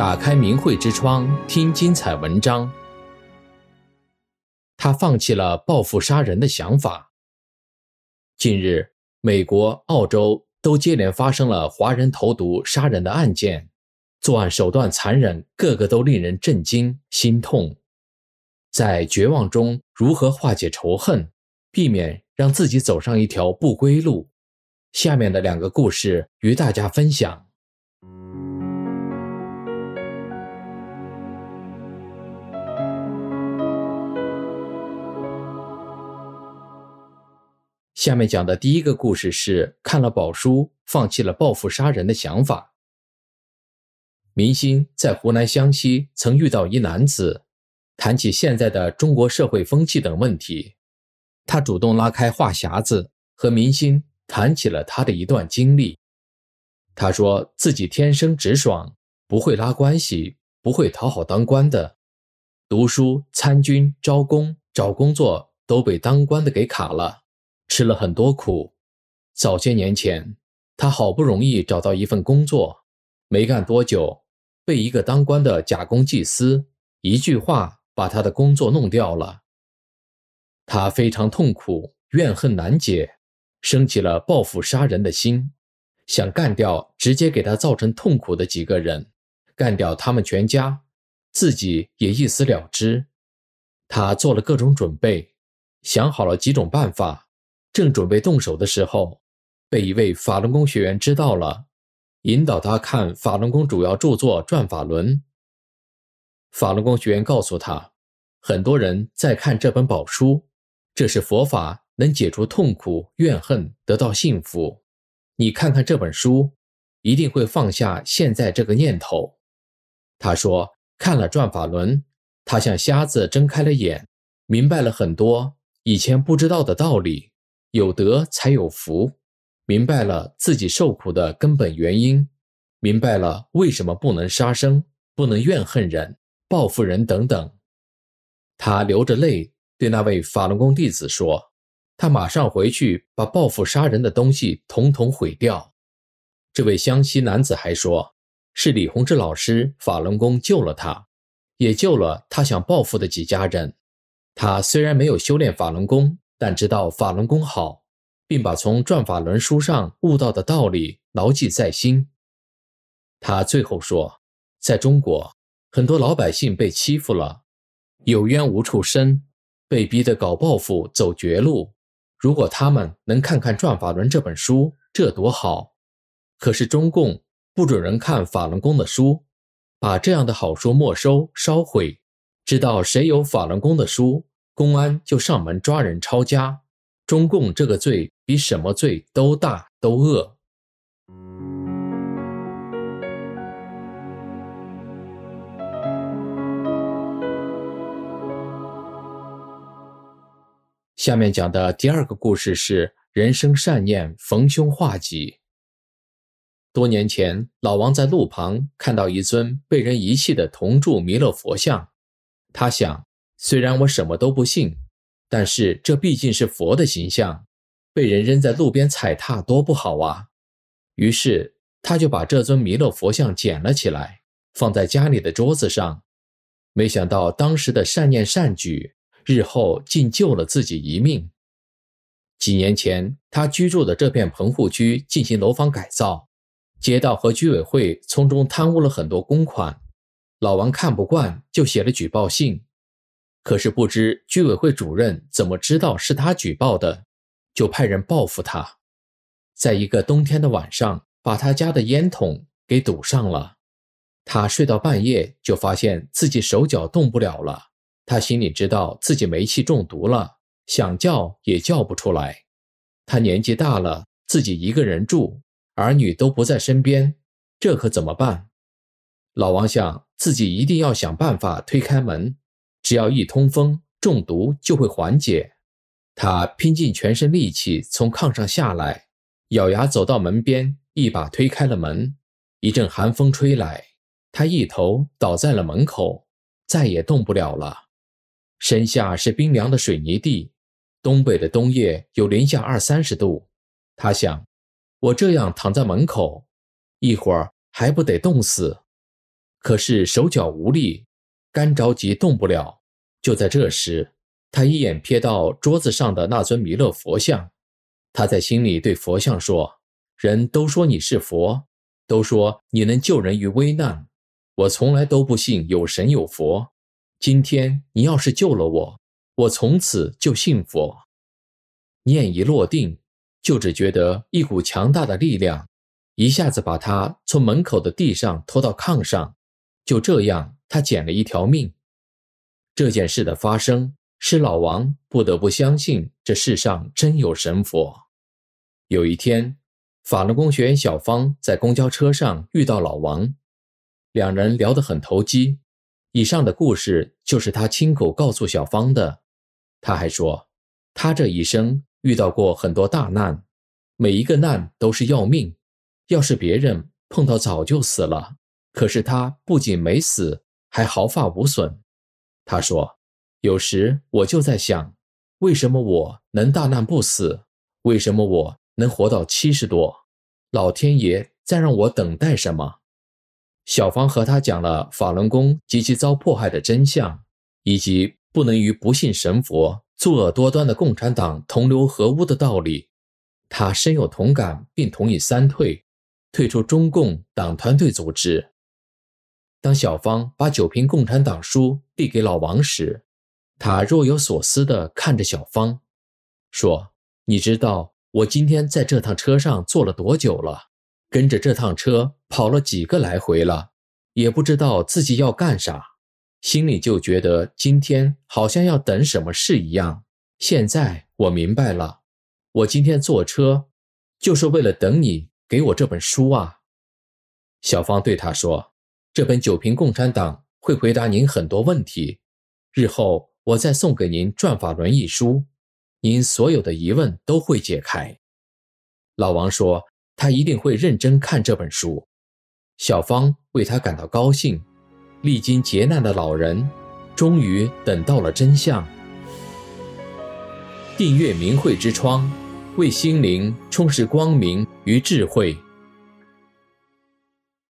打开明慧之窗，听精彩文章。他放弃了报复杀人的想法。近日，美国、澳洲都接连发生了华人投毒杀人的案件，作案手段残忍，个个都令人震惊、心痛。在绝望中，如何化解仇恨，避免让自己走上一条不归路？下面的两个故事与大家分享。下面讲的第一个故事是看了宝书，放弃了报复杀人的想法。明星在湖南湘西曾遇到一男子，谈起现在的中国社会风气等问题，他主动拉开话匣子，和明星谈起了他的一段经历。他说自己天生直爽，不会拉关系，不会讨好当官的，读书、参军、招工、找工作都被当官的给卡了，吃了很多苦。早些年前，他好不容易找到一份工作，没干多久，被一个当官的假公济私，一句话。把他的工作弄掉了，他非常痛苦，怨恨难解，升起了报复杀人的心，想干掉直接给他造成痛苦的几个人，干掉他们全家，自己也一死了之。他做了各种准备，想好了几种办法，正准备动手的时候，被一位法轮功学员知道了，引导他看法轮功主要著作《转法轮》。法轮功学员告诉他，很多人在看这本宝书，这是佛法，能解除痛苦、怨恨，得到幸福。你看看这本书，一定会放下现在这个念头。他说，看了《转法轮》，他像瞎子睁开了眼，明白了很多以前不知道的道理。有德才有福，明白了自己受苦的根本原因，明白了为什么不能杀生，不能怨恨人。报复人等等，他流着泪对那位法轮功弟子说：“他马上回去把报复杀人的东西统统毁掉。”这位湘西男子还说：“是李洪志老师法轮功救了他，也救了他想报复的几家人。他虽然没有修炼法轮功，但知道法轮功好，并把从《转法轮》书上悟到的道理牢记在心。”他最后说：“在中国。”很多老百姓被欺负了，有冤无处伸，被逼得搞报复，走绝路。如果他们能看看《转法轮》这本书，这多好！可是中共不准人看法轮功的书，把这样的好书没收烧毁。知道谁有法轮功的书，公安就上门抓人抄家。中共这个罪比什么罪都大都恶。下面讲的第二个故事是人生善念逢凶化吉。多年前，老王在路旁看到一尊被人遗弃的铜铸弥勒佛像，他想，虽然我什么都不信，但是这毕竟是佛的形象，被人扔在路边踩踏多不好啊。于是，他就把这尊弥勒佛像捡了起来，放在家里的桌子上。没想到当时的善念善举。日后竟救了自己一命。几年前，他居住的这片棚户区进行楼房改造，街道和居委会从中贪污了很多公款。老王看不惯，就写了举报信。可是不知居委会主任怎么知道是他举报的，就派人报复他。在一个冬天的晚上，把他家的烟筒给堵上了。他睡到半夜，就发现自己手脚动不了了。他心里知道自己煤气中毒了，想叫也叫不出来。他年纪大了，自己一个人住，儿女都不在身边，这可怎么办？老王想自己一定要想办法推开门，只要一通风，中毒就会缓解。他拼尽全身力气从炕上下来，咬牙走到门边，一把推开了门。一阵寒风吹来，他一头倒在了门口，再也动不了了。身下是冰凉的水泥地，东北的冬夜有零下二三十度。他想，我这样躺在门口，一会儿还不得冻死？可是手脚无力，干着急动不了。就在这时，他一眼瞥到桌子上的那尊弥勒佛像，他在心里对佛像说：“人都说你是佛，都说你能救人于危难，我从来都不信有神有佛。今天你要是救了我，我从此就信佛。”念一落定，就只觉得一股强大的力量一下子把他从门口的地上拖到炕上，就这样，他捡了一条命。这件事的发生，使老王不得不相信这世上真有神佛。有一天，法轮功学员小芳在公交车上遇到老王，两人聊得很投机。以上的故事就是他亲口告诉小芳的。他还说，他这一生遇到过很多大难，每一个难都是要命。要是别人碰到早就死了，可是他不仅没死，还毫发无损。他说：“有时我就在想，为什么我能大难不死？为什么我能活到七十多？老天爷在让我等待什么？”小芳和他讲了法轮功及其遭迫害的真相，以及不能与不信神佛、作恶多端的共产党同流合污的道理。他深有同感，并同意三退，退出中共党团队组织。当小芳把九瓶共产党书递给老王时，他若有所思地看着小芳，说：“你知道我今天在这趟车上坐了多久了？跟着这趟车跑了几个来回了，也不知道自己要干啥，心里就觉得今天好像要等什么事一样。现在我明白了，我今天坐车就是为了等你给我这本书啊。”小芳对他说。这本《九瓶共产党》会回答您很多问题，日后我再送给您《转法轮》一书，您所有的疑问都会解开。老王说他一定会认真看这本书。小芳为他感到高兴，历经劫难的老人终于等到了真相。订阅明慧之窗，为心灵充实光明与智慧。